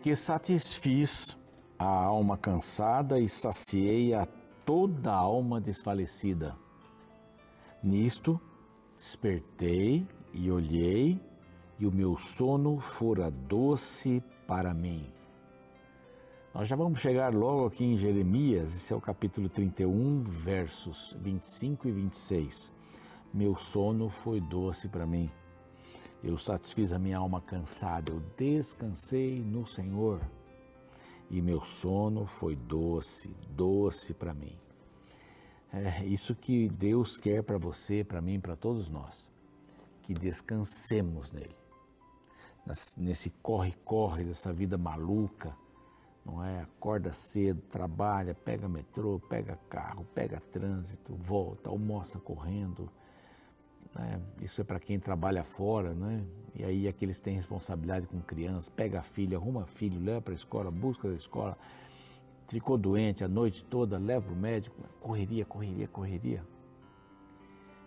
porque satisfiz a alma cansada e saciei a toda a alma desfalecida. Nisto despertei e olhei, e o meu sono fora doce para mim. Nós já vamos chegar logo aqui em Jeremias, esse é o capítulo 31, versos 25 e 26. Meu sono foi doce para mim. Eu satisfiz a minha alma cansada, eu descansei no Senhor. E meu sono foi doce, doce para mim. É isso que Deus quer para você, para mim, para todos nós. Que descansemos nele. Nesse corre-corre dessa vida maluca, não é? Acorda cedo, trabalha, pega metrô, pega carro, pega trânsito, volta, almoça correndo. Né? Isso é para quem trabalha fora, né? E aí aqueles têm responsabilidade com crianças, pega a filha, arruma filho, leva para a escola, busca da escola, ficou doente a noite toda, leva para o médico, correria, correria, correria.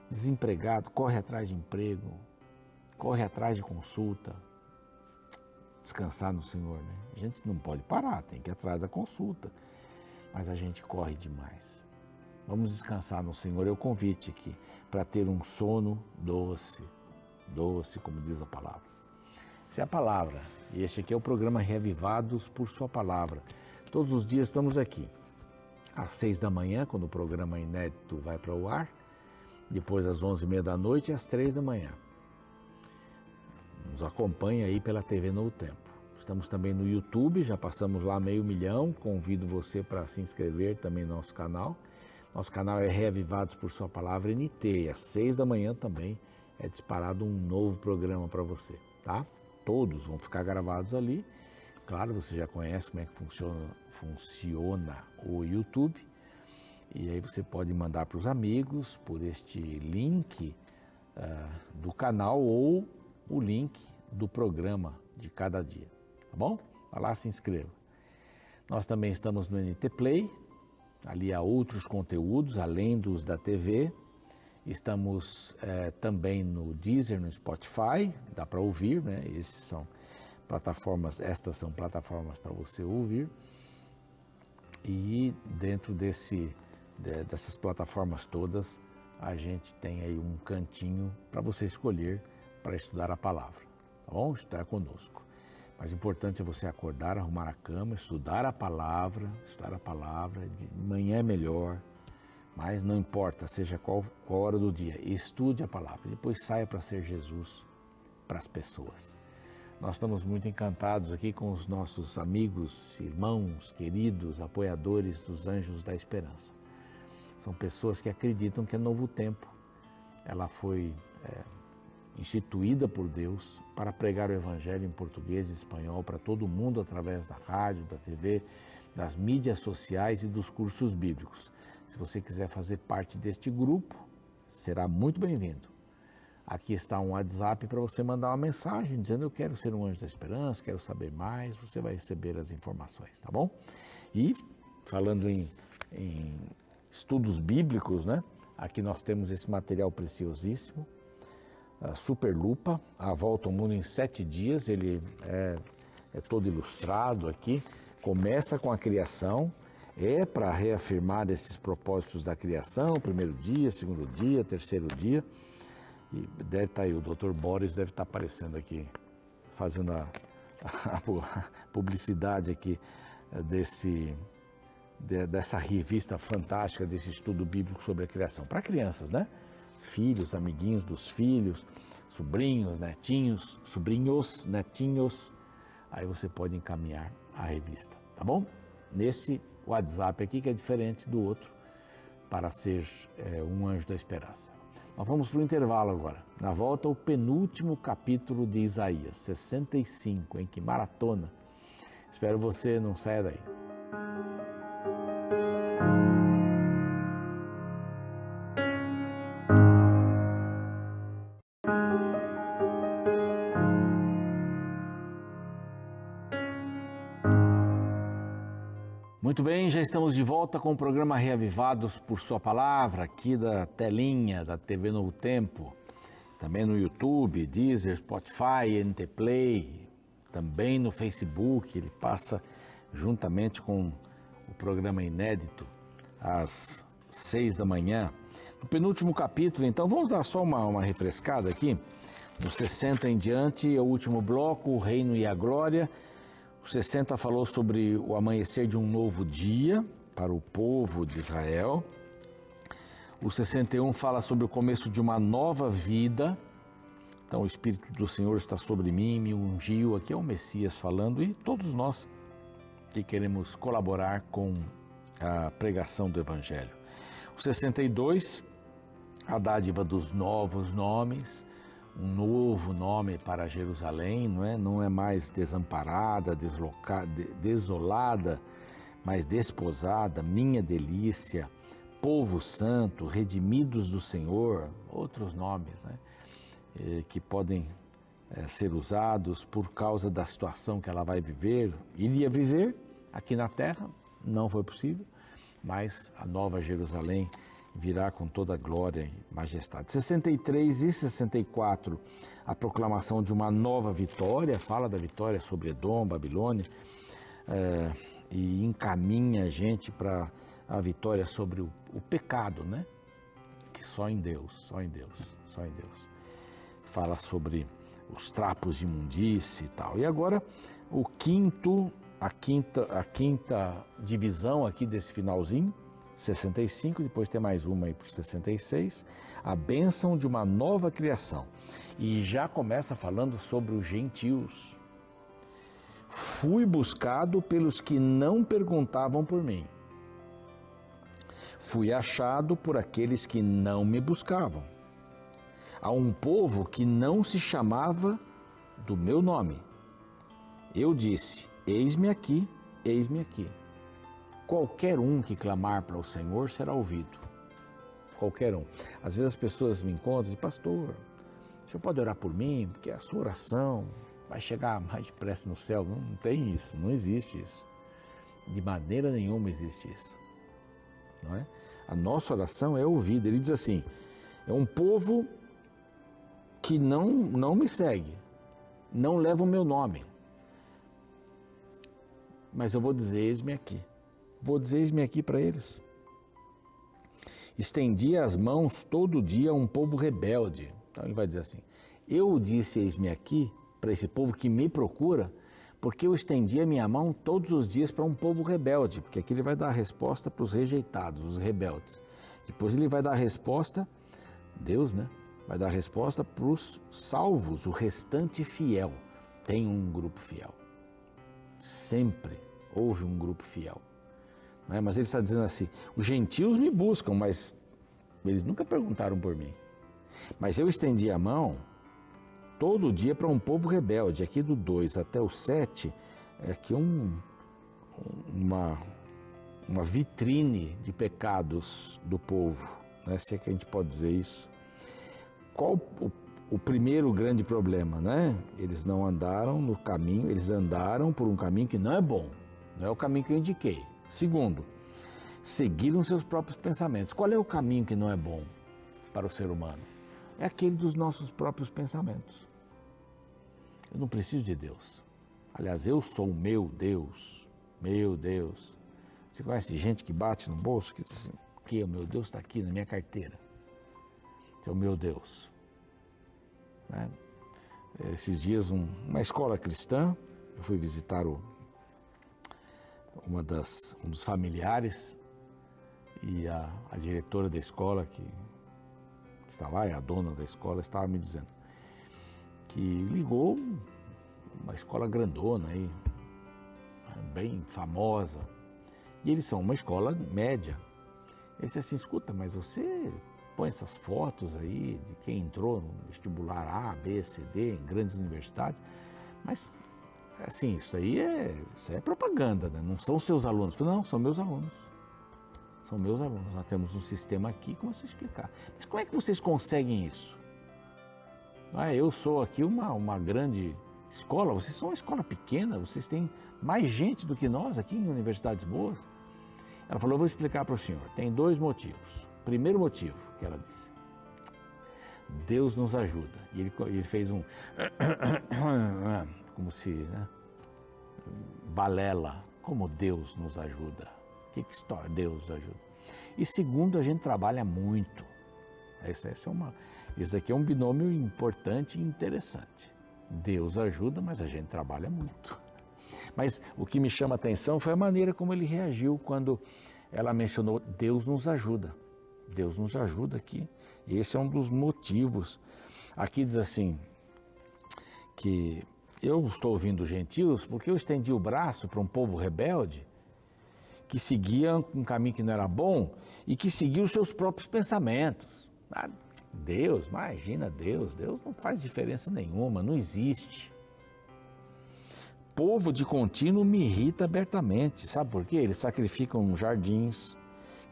Desempregado, corre atrás de emprego, corre atrás de consulta, descansar no Senhor, né? A gente não pode parar, tem que ir atrás da consulta, mas a gente corre demais. Vamos descansar no Senhor. É o convite aqui para ter um sono doce, doce, como diz a palavra. Essa é a palavra. E este aqui é o programa Reavivados por Sua Palavra. Todos os dias estamos aqui. Às seis da manhã, quando o programa inédito vai para o ar. Depois às onze e meia da noite e às três da manhã. Nos acompanha aí pela TV Novo Tempo. Estamos também no YouTube, já passamos lá meio milhão. Convido você para se inscrever também no nosso canal. Nosso canal é Reavivados por Sua Palavra NT. E às seis da manhã também é disparado um novo programa para você, tá? Todos vão ficar gravados ali. Claro, você já conhece como é que funciona, funciona o YouTube. E aí você pode mandar para os amigos por este link uh, do canal ou o link do programa de cada dia, tá bom? Vai lá, se inscreva. Nós também estamos no NT Play, ali há outros conteúdos além dos da TV. Estamos é, também no Deezer, no Spotify, dá para ouvir, né? Esses são plataformas, estas são plataformas para você ouvir. E dentro desse, de, dessas plataformas todas, a gente tem aí um cantinho para você escolher para estudar a palavra, tá bom? Estudar conosco. Mas importante é você acordar, arrumar a cama, estudar a palavra, estudar a palavra. De manhã é melhor, mas não importa, seja qual, qual hora do dia, estude a palavra. Depois saia para ser Jesus para as pessoas. Nós estamos muito encantados aqui com os nossos amigos, irmãos, queridos, apoiadores dos Anjos da Esperança. São pessoas que acreditam que é novo tempo. Ela foi é, instituída por Deus para pregar o Evangelho em português e espanhol para todo mundo através da rádio, da TV, das mídias sociais e dos cursos bíblicos. Se você quiser fazer parte deste grupo, será muito bem-vindo. Aqui está um WhatsApp para você mandar uma mensagem dizendo eu quero ser um anjo da esperança, quero saber mais, você vai receber as informações, tá bom? E falando em, em estudos bíblicos, né? Aqui nós temos esse material preciosíssimo, Superlupa, A Volta ao Mundo em Sete Dias, ele é, é todo ilustrado aqui, começa com a criação, é para reafirmar esses propósitos da criação, primeiro dia, segundo dia, terceiro dia, e deve estar tá aí, o Dr. Boris deve estar tá aparecendo aqui, fazendo a, a, a publicidade aqui eh, desse, de, dessa revista fantástica, desse estudo bíblico sobre a criação, para crianças, né? Filhos, amiguinhos dos filhos, sobrinhos, netinhos, sobrinhos, netinhos. Aí você pode encaminhar a revista, tá bom? Nesse WhatsApp aqui, que é diferente do outro, para ser é, um anjo da esperança. Nós vamos para o intervalo agora. Na volta, o penúltimo capítulo de Isaías, 65, em que maratona. Espero você não saia daí. Muito bem, já estamos de volta com o programa Reavivados por Sua Palavra, aqui da telinha da TV Novo Tempo, também no YouTube, Deezer, Spotify, NT Play, também no Facebook, ele passa juntamente com o programa inédito às seis da manhã. No penúltimo capítulo, então, vamos dar só uma, uma refrescada aqui. No 60 em diante, é o último bloco, o reino e a glória. O 60 falou sobre o amanhecer de um novo dia para o povo de Israel. O 61 fala sobre o começo de uma nova vida. Então, o Espírito do Senhor está sobre mim, me ungiu. Aqui é o Messias falando e todos nós que queremos colaborar com a pregação do Evangelho. O 62, a dádiva dos novos nomes, um novo nome para Jerusalém, não é? Não é mais desamparada, deslocada, desolada, mas desposada, minha delícia, povo santo, redimidos do Senhor, outros nomes, né? Eh, que podem é, ser usados por causa da situação que ela vai viver, iria viver aqui na terra, não foi possível, mas a nova Jerusalém virá com toda glória e majestade. 63 e 64, a proclamação de uma nova vitória, fala da vitória sobre Edom, Babilônia, é, e encaminha a gente para a vitória sobre o, o pecado, né? Que só em Deus, só em Deus, só em Deus fala sobre os trapos de imundície e tal. E agora o quinto, a quinta, a quinta divisão aqui desse finalzinho, 65, depois tem mais uma aí para 66, a bênção de uma nova criação. E já começa falando sobre os gentios. Fui buscado pelos que não perguntavam por mim. Fui achado por aqueles que não me buscavam a um povo que não se chamava do meu nome. Eu disse: Eis-me aqui, eis-me aqui. Qualquer um que clamar para o Senhor será ouvido. Qualquer um. Às vezes as pessoas me encontram e dizem, pastor, o senhor pode orar por mim? Porque a sua oração vai chegar mais depressa no céu. Não, não tem isso, não existe isso. De maneira nenhuma existe isso. Não é? A nossa oração é ouvida. Ele diz assim: é um povo que não, não me segue, não leva o meu nome. Mas eu vou dizer, eis-me aqui. Vou dizer, eis-me aqui para eles. Estendia as mãos todo dia a um povo rebelde. Então ele vai dizer assim: Eu disse, eis-me aqui, para esse povo que me procura, porque eu estendi a minha mão todos os dias para um povo rebelde, porque aqui ele vai dar a resposta para os rejeitados, os rebeldes. Depois ele vai dar a resposta, Deus, né? vai dar resposta para os salvos, o restante fiel. Tem um grupo fiel. Sempre houve um grupo fiel. É? Mas ele está dizendo assim: os gentios me buscam, mas eles nunca perguntaram por mim. Mas eu estendi a mão todo dia para um povo rebelde. Aqui do 2 até o 7 é aqui um, uma, uma vitrine de pecados do povo, né? se é que a gente pode dizer isso qual o, o primeiro grande problema, né? Eles não andaram no caminho, eles andaram por um caminho que não é bom, não é o caminho que eu indiquei. Segundo, seguiram seus próprios pensamentos. Qual é o caminho que não é bom para o ser humano? É aquele dos nossos próprios pensamentos. Eu não preciso de Deus. Aliás, eu sou o meu Deus. Meu Deus. Você conhece gente que bate no bolso que diz assim: que o meu Deus está aqui na minha carteira. Esse é o meu Deus. Né? Esses dias, um, uma escola cristã, eu fui visitar o, uma das, um dos familiares e a, a diretora da escola, que está lá, é a dona da escola, estava me dizendo que ligou uma escola grandona aí, bem famosa, e eles são uma escola média. Ele disse assim, escuta, mas você põe essas fotos aí de quem entrou no vestibular A, B, C, D, em grandes universidades, mas assim, isso aí é, isso é propaganda, né? não são seus alunos. Não, são meus alunos. São meus alunos. Nós temos um sistema aqui, começo a explicar. Mas como é que vocês conseguem isso? Ah, eu sou aqui uma, uma grande escola, vocês são uma escola pequena, vocês têm mais gente do que nós aqui em universidades boas. Ela falou, eu vou explicar para o senhor. Tem dois motivos. Primeiro motivo que ela disse: Deus nos ajuda. E ele, ele fez um. como se né, balela, como Deus nos ajuda. Que, que história Deus nos ajuda? E segundo, a gente trabalha muito. Esse, esse, é uma, esse aqui é um binômio importante e interessante. Deus ajuda, mas a gente trabalha muito. Mas o que me chama a atenção foi a maneira como ele reagiu quando ela mencionou Deus nos ajuda. Deus nos ajuda aqui. Esse é um dos motivos. Aqui diz assim que eu estou ouvindo gentios porque eu estendi o braço para um povo rebelde que seguia um caminho que não era bom e que seguia os seus próprios pensamentos. Ah, Deus, imagina Deus, Deus não faz diferença nenhuma, não existe. Povo de contínuo me irrita abertamente, sabe por quê? Eles sacrificam jardins,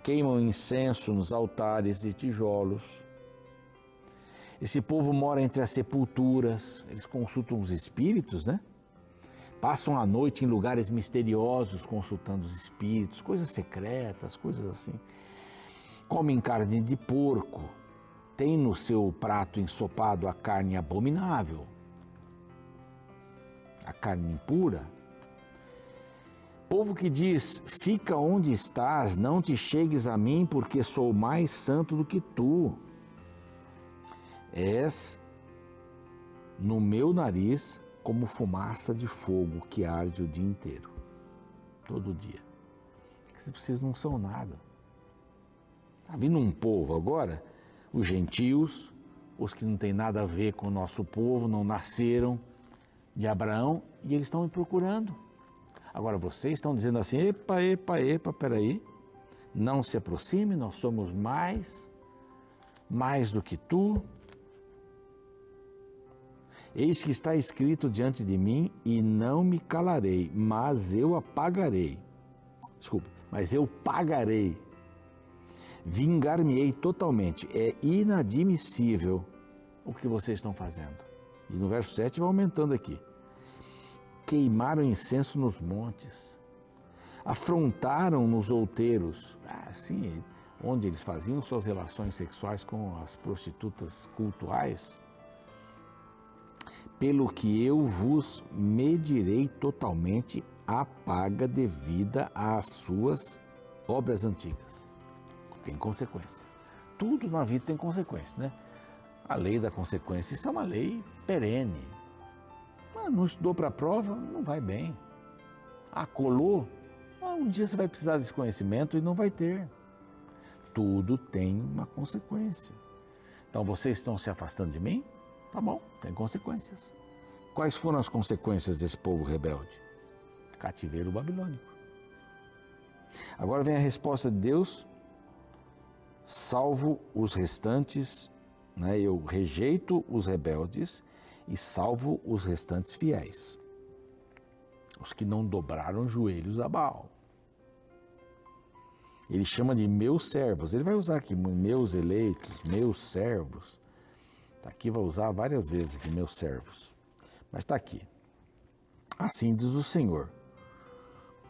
queimam incenso nos altares de tijolos. Esse povo mora entre as sepulturas, eles consultam os espíritos, né? Passam a noite em lugares misteriosos consultando os espíritos, coisas secretas, coisas assim. Comem carne de porco, tem no seu prato ensopado a carne abominável, a carne impura. Povo que diz: Fica onde estás, não te chegues a mim, porque sou mais santo do que tu. És no meu nariz como fumaça de fogo que arde o dia inteiro, todo dia. Vocês não são nada. Está vindo um povo agora os gentios, os que não têm nada a ver com o nosso povo, não nasceram de Abraão, e eles estão me procurando. Agora vocês estão dizendo assim: epa, epa, epa, peraí, não se aproxime, nós somos mais, mais do que tu. Eis que está escrito diante de mim, e não me calarei, mas eu apagarei. Desculpe, mas eu pagarei vingar-me-ei totalmente. É inadmissível o que vocês estão fazendo. E no verso 7 vai aumentando aqui. Queimaram incenso nos montes, afrontaram nos outeiros, assim, onde eles faziam suas relações sexuais com as prostitutas cultuais. Pelo que eu vos medirei totalmente a paga devida às suas obras antigas tem consequência. Tudo na vida tem consequência, né? A lei da consequência, isso é uma lei perene. Ah, não estudou para a prova, não vai bem. Ah, colou, ah, um dia você vai precisar desse conhecimento e não vai ter. Tudo tem uma consequência. Então vocês estão se afastando de mim? Tá bom, tem consequências. Quais foram as consequências desse povo rebelde? Cativeiro babilônico. Agora vem a resposta de Deus salvo os restantes, né? eu rejeito os rebeldes e salvo os restantes fiéis, os que não dobraram joelhos a Baal. Ele chama de meus servos, ele vai usar aqui meus eleitos, meus servos. Está aqui, vai usar várias vezes aqui, meus servos. Mas está aqui. Assim diz o Senhor: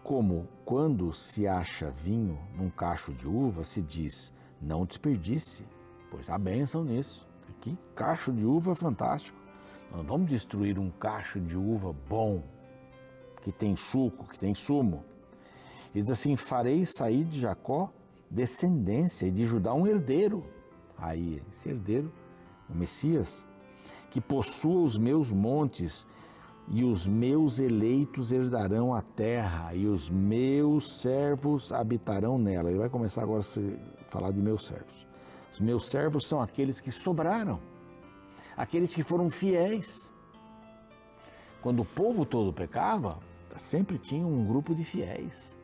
como quando se acha vinho num cacho de uva, se diz: não desperdice, pois há bênção nisso. Que cacho de uva fantástico. Não vamos destruir um cacho de uva bom, que tem suco, que tem sumo. E diz assim: farei sair de Jacó descendência e de Judá um herdeiro. Aí, esse herdeiro, o Messias, que possua os meus montes e os meus eleitos herdarão a terra, e os meus servos habitarão nela. Ele vai começar agora a falar de meus servos. Os meus servos são aqueles que sobraram, aqueles que foram fiéis. Quando o povo todo pecava, sempre tinha um grupo de fiéis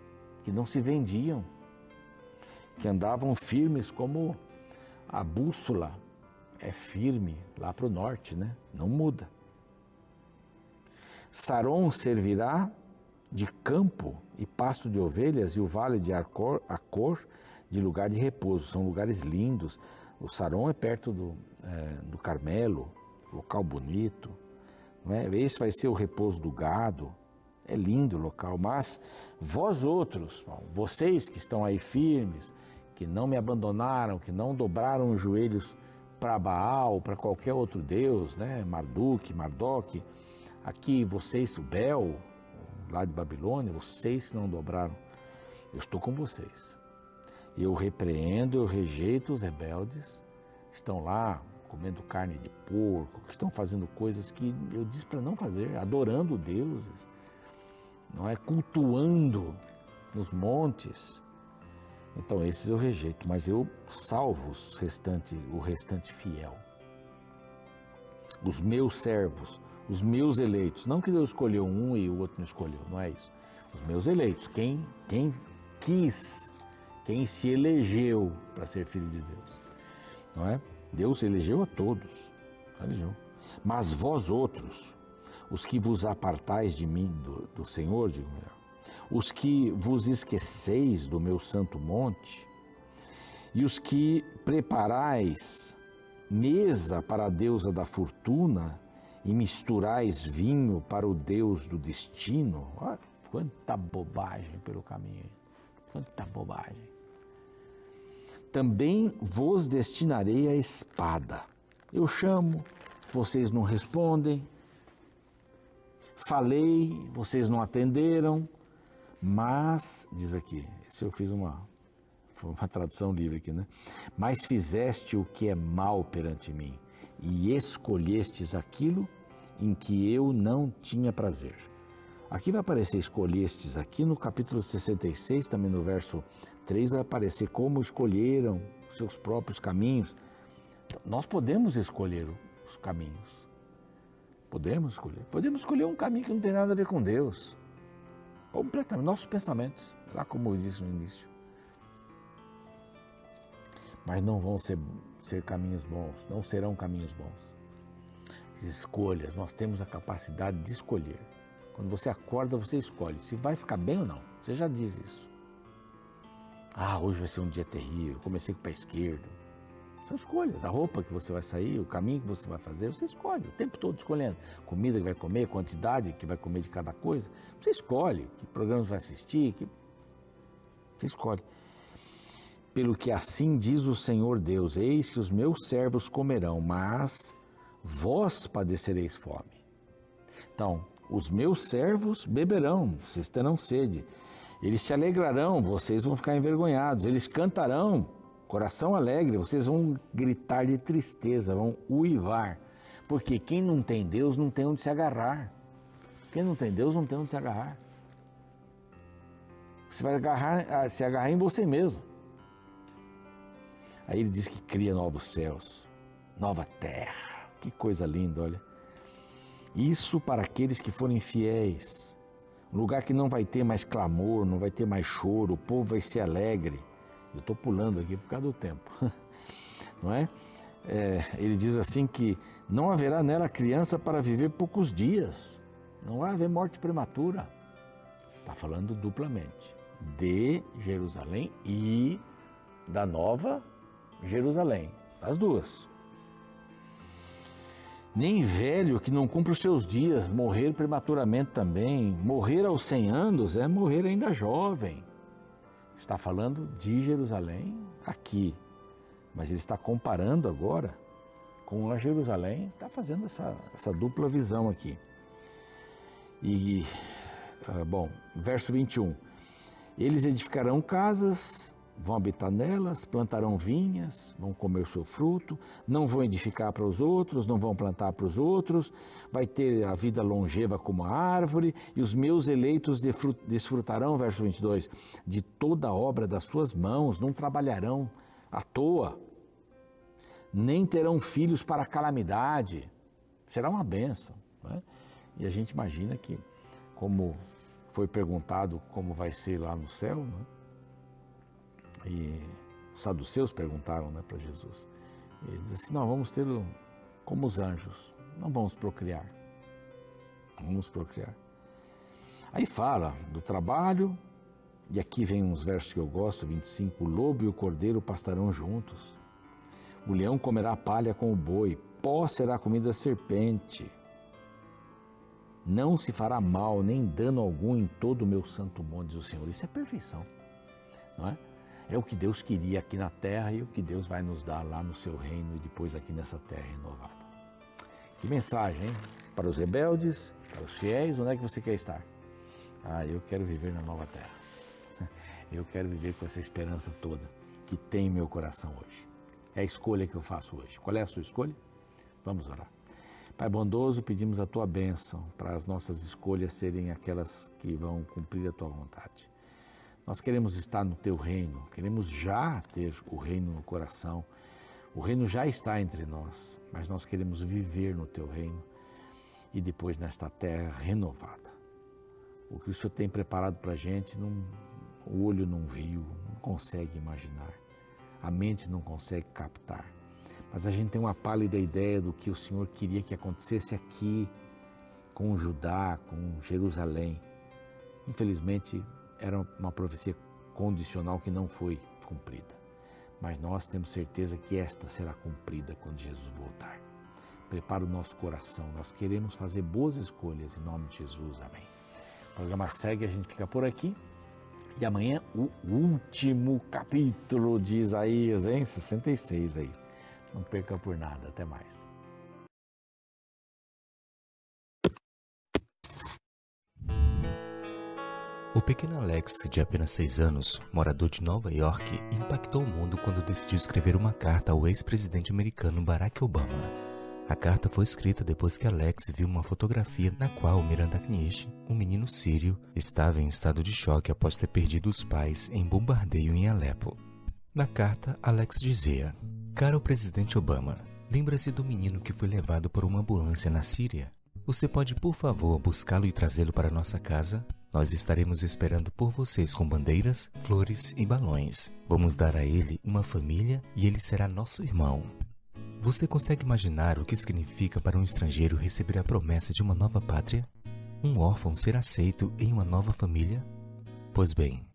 que não se vendiam, que andavam firmes como a bússola é firme lá para o norte, né? Não muda. Saron servirá de campo e pasto de ovelhas, e o vale de Acor, Acor de lugar de repouso. São lugares lindos. O Saron é perto do, é, do Carmelo, local bonito. Não é? Esse vai ser o repouso do gado. É lindo o local, mas vós outros, vocês que estão aí firmes, que não me abandonaram, que não dobraram os joelhos para Baal, para qualquer outro deus, né? Marduk, Mardoque, Aqui vocês, o Bel, lá de Babilônia, vocês não dobraram. Eu estou com vocês. Eu repreendo, eu rejeito os rebeldes, estão lá comendo carne de porco, que estão fazendo coisas que eu disse para não fazer, adorando deuses, não é cultuando nos montes. Então esses eu rejeito, mas eu salvo os restante, o restante fiel. Os meus servos, os meus eleitos. Não que Deus escolheu um e o outro não escolheu, não é isso. Os meus eleitos, quem, quem quis, quem se elegeu para ser filho de Deus. Não é? Deus elegeu a todos, elegeu. Mas vós outros, os que vos apartais de mim, do, do Senhor, digo melhor, os que vos esqueceis do meu santo monte, e os que preparais mesa para a deusa da fortuna, e misturais vinho para o Deus do destino. Olha, quanta bobagem pelo caminho, quanta bobagem. Também vos destinarei a espada. Eu chamo, vocês não respondem. Falei, vocês não atenderam. Mas, diz aqui, se eu fiz uma, uma tradução livre aqui, né? Mas fizeste o que é mal perante mim, e escolhestes aquilo em que eu não tinha prazer. Aqui vai aparecer escolhestes, aqui no capítulo 66, também no verso 3, vai aparecer como escolheram seus próprios caminhos. Nós podemos escolher os caminhos. Podemos escolher. Podemos escolher um caminho que não tem nada a ver com Deus. Completamente. Nossos pensamentos, lá como eu disse no início. Mas não vão ser, ser caminhos bons, não serão caminhos bons escolhas, nós temos a capacidade de escolher. Quando você acorda, você escolhe se vai ficar bem ou não. Você já diz isso. Ah, hoje vai ser um dia terrível, comecei com o pé esquerdo. São escolhas. A roupa que você vai sair, o caminho que você vai fazer, você escolhe o tempo todo escolhendo. Comida que vai comer, quantidade que vai comer de cada coisa. Você escolhe que programas vai assistir. Que... Você escolhe. Pelo que assim diz o Senhor Deus: Eis que os meus servos comerão, mas vós padecereis fome. Então, os meus servos beberão, vocês terão sede. Eles se alegrarão, vocês vão ficar envergonhados. Eles cantarão, coração alegre, vocês vão gritar de tristeza, vão uivar. Porque quem não tem Deus não tem onde se agarrar. Quem não tem Deus não tem onde se agarrar. Você vai agarrar, ah, se agarrar em você mesmo. Aí ele diz que cria novos céus, nova terra que coisa linda, olha. Isso para aqueles que forem fiéis. Um lugar que não vai ter mais clamor, não vai ter mais choro, o povo vai ser alegre. Eu estou pulando aqui por causa do tempo, não é? é? Ele diz assim que não haverá nela criança para viver poucos dias, não vai haver morte prematura. Está falando duplamente de Jerusalém e da nova Jerusalém, as duas nem velho que não cumpre os seus dias, morrer prematuramente também. Morrer aos 100 anos é morrer ainda jovem. Está falando de Jerusalém aqui, mas ele está comparando agora com a Jerusalém, está fazendo essa, essa dupla visão aqui. E, ah, bom, verso 21. Eles edificarão casas, vão habitar nelas, plantarão vinhas, vão comer o seu fruto, não vão edificar para os outros, não vão plantar para os outros, vai ter a vida longeva como a árvore, e os meus eleitos desfrutarão, verso 22, de toda a obra das suas mãos, não trabalharão à toa, nem terão filhos para calamidade, será uma benção. Né? E a gente imagina que, como foi perguntado como vai ser lá no céu, né? E os saduceus perguntaram né, para Jesus. Ele diz assim: Não, vamos ter como os anjos, não vamos procriar. Não vamos procriar. Aí fala do trabalho, e aqui vem uns versos que eu gosto, 25. O lobo e o cordeiro pastarão juntos. O leão comerá palha com o boi, pó será comida da serpente. Não se fará mal, nem dano algum em todo o meu santo monte, diz o Senhor. Isso é perfeição, não é? É o que Deus queria aqui na terra e o que Deus vai nos dar lá no seu reino e depois aqui nessa terra renovada. Que mensagem, hein? para os rebeldes, para os fiéis, onde é que você quer estar? Ah, eu quero viver na nova terra. Eu quero viver com essa esperança toda que tem em meu coração hoje. É a escolha que eu faço hoje. Qual é a sua escolha? Vamos orar. Pai bondoso, pedimos a tua bênção para as nossas escolhas serem aquelas que vão cumprir a tua vontade. Nós queremos estar no teu reino, queremos já ter o reino no coração. O reino já está entre nós, mas nós queremos viver no teu reino e depois nesta terra renovada. O que o Senhor tem preparado para a gente, não, o olho não viu, não consegue imaginar, a mente não consegue captar. Mas a gente tem uma pálida ideia do que o Senhor queria que acontecesse aqui com Judá, com Jerusalém. Infelizmente, era uma profecia condicional que não foi cumprida. Mas nós temos certeza que esta será cumprida quando Jesus voltar. Prepara o nosso coração, nós queremos fazer boas escolhas em nome de Jesus. Amém. O programa segue, a gente fica por aqui. E amanhã o último capítulo de Isaías, em 66 aí. Não perca por nada. Até mais. O pequeno Alex, de apenas 6 anos, morador de Nova York, impactou o mundo quando decidiu escrever uma carta ao ex-presidente americano Barack Obama. A carta foi escrita depois que Alex viu uma fotografia na qual Miranda Knish, um menino sírio, estava em estado de choque após ter perdido os pais em bombardeio em Alepo. Na carta, Alex dizia: Caro presidente Obama, lembra-se do menino que foi levado por uma ambulância na Síria? Você pode, por favor, buscá-lo e trazê-lo para nossa casa? Nós estaremos esperando por vocês com bandeiras, flores e balões. Vamos dar a ele uma família e ele será nosso irmão. Você consegue imaginar o que significa para um estrangeiro receber a promessa de uma nova pátria? Um órfão ser aceito em uma nova família? Pois bem,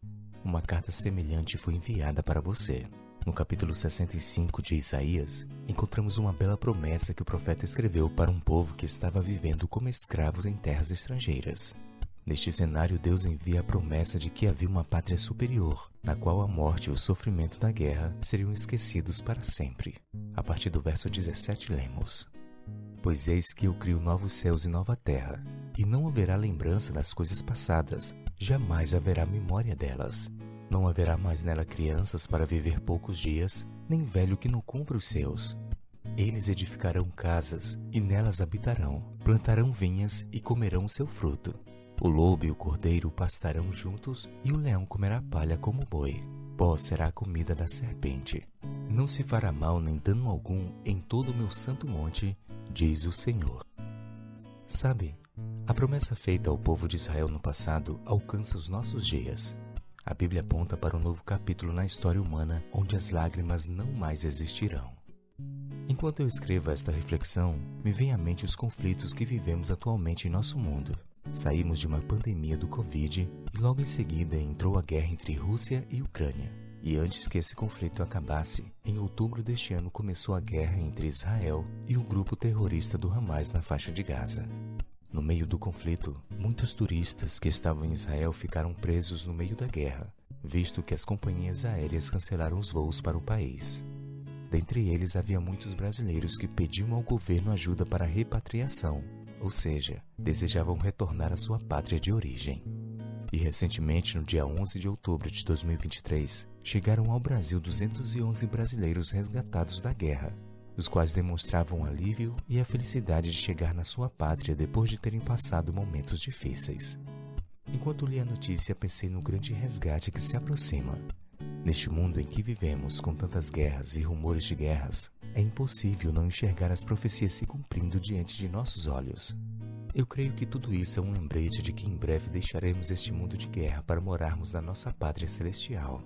uma carta semelhante foi enviada para você. No capítulo 65 de Isaías, encontramos uma bela promessa que o profeta escreveu para um povo que estava vivendo como escravos em terras estrangeiras. Neste cenário, Deus envia a promessa de que havia uma pátria superior, na qual a morte e o sofrimento da guerra seriam esquecidos para sempre. A partir do verso 17, lemos: Pois eis que eu crio novos céus e nova terra, e não haverá lembrança das coisas passadas, jamais haverá memória delas. Não haverá mais nela crianças para viver poucos dias, nem velho que não cumpra os seus. Eles edificarão casas, e nelas habitarão, plantarão vinhas e comerão o seu fruto o lobo e o cordeiro pastarão juntos, e o leão comerá palha como boi. Pó será a comida da serpente. Não se fará mal nem dano algum em todo o meu santo monte, diz o Senhor. Sabe, a promessa feita ao povo de Israel no passado alcança os nossos dias. A Bíblia aponta para um novo capítulo na história humana onde as lágrimas não mais existirão. Enquanto eu escrevo esta reflexão, me vem à mente os conflitos que vivemos atualmente em nosso mundo. Saímos de uma pandemia do Covid e logo em seguida entrou a guerra entre Rússia e Ucrânia. E antes que esse conflito acabasse, em outubro deste ano começou a guerra entre Israel e o grupo terrorista do Hamas na faixa de Gaza. No meio do conflito, muitos turistas que estavam em Israel ficaram presos no meio da guerra, visto que as companhias aéreas cancelaram os voos para o país. Dentre eles havia muitos brasileiros que pediam ao governo ajuda para a repatriação, ou seja, desejavam retornar à sua pátria de origem. E recentemente, no dia 11 de outubro de 2023, chegaram ao Brasil 211 brasileiros resgatados da guerra, os quais demonstravam alívio e a felicidade de chegar na sua pátria depois de terem passado momentos difíceis. Enquanto li a notícia, pensei no grande resgate que se aproxima. Neste mundo em que vivemos, com tantas guerras e rumores de guerras, é impossível não enxergar as profecias se cumprindo diante de nossos olhos. Eu creio que tudo isso é um lembrete de que em breve deixaremos este mundo de guerra para morarmos na nossa pátria celestial.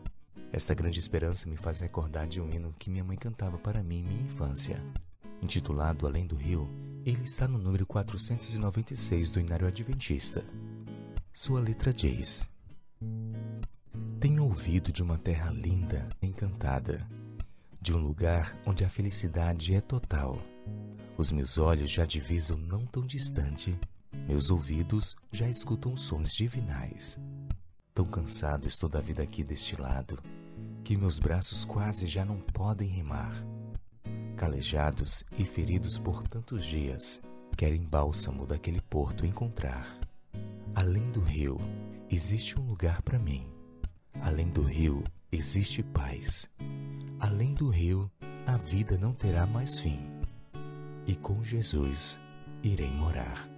Esta grande esperança me faz recordar de um hino que minha mãe cantava para mim em minha infância. Intitulado Além do Rio, ele está no número 496 do Inário Adventista. Sua letra diz: Tenho ouvido de uma terra linda, encantada de um lugar onde a felicidade é total. Os meus olhos já divisam não tão distante, meus ouvidos já escutam sons divinais. Tão cansado estou da vida aqui deste lado, que meus braços quase já não podem remar. Calejados e feridos por tantos dias, quer em bálsamo daquele porto encontrar. Além do rio, existe um lugar para mim. Além do rio, existe paz. Além do rio, a vida não terá mais fim. E com Jesus irei morar.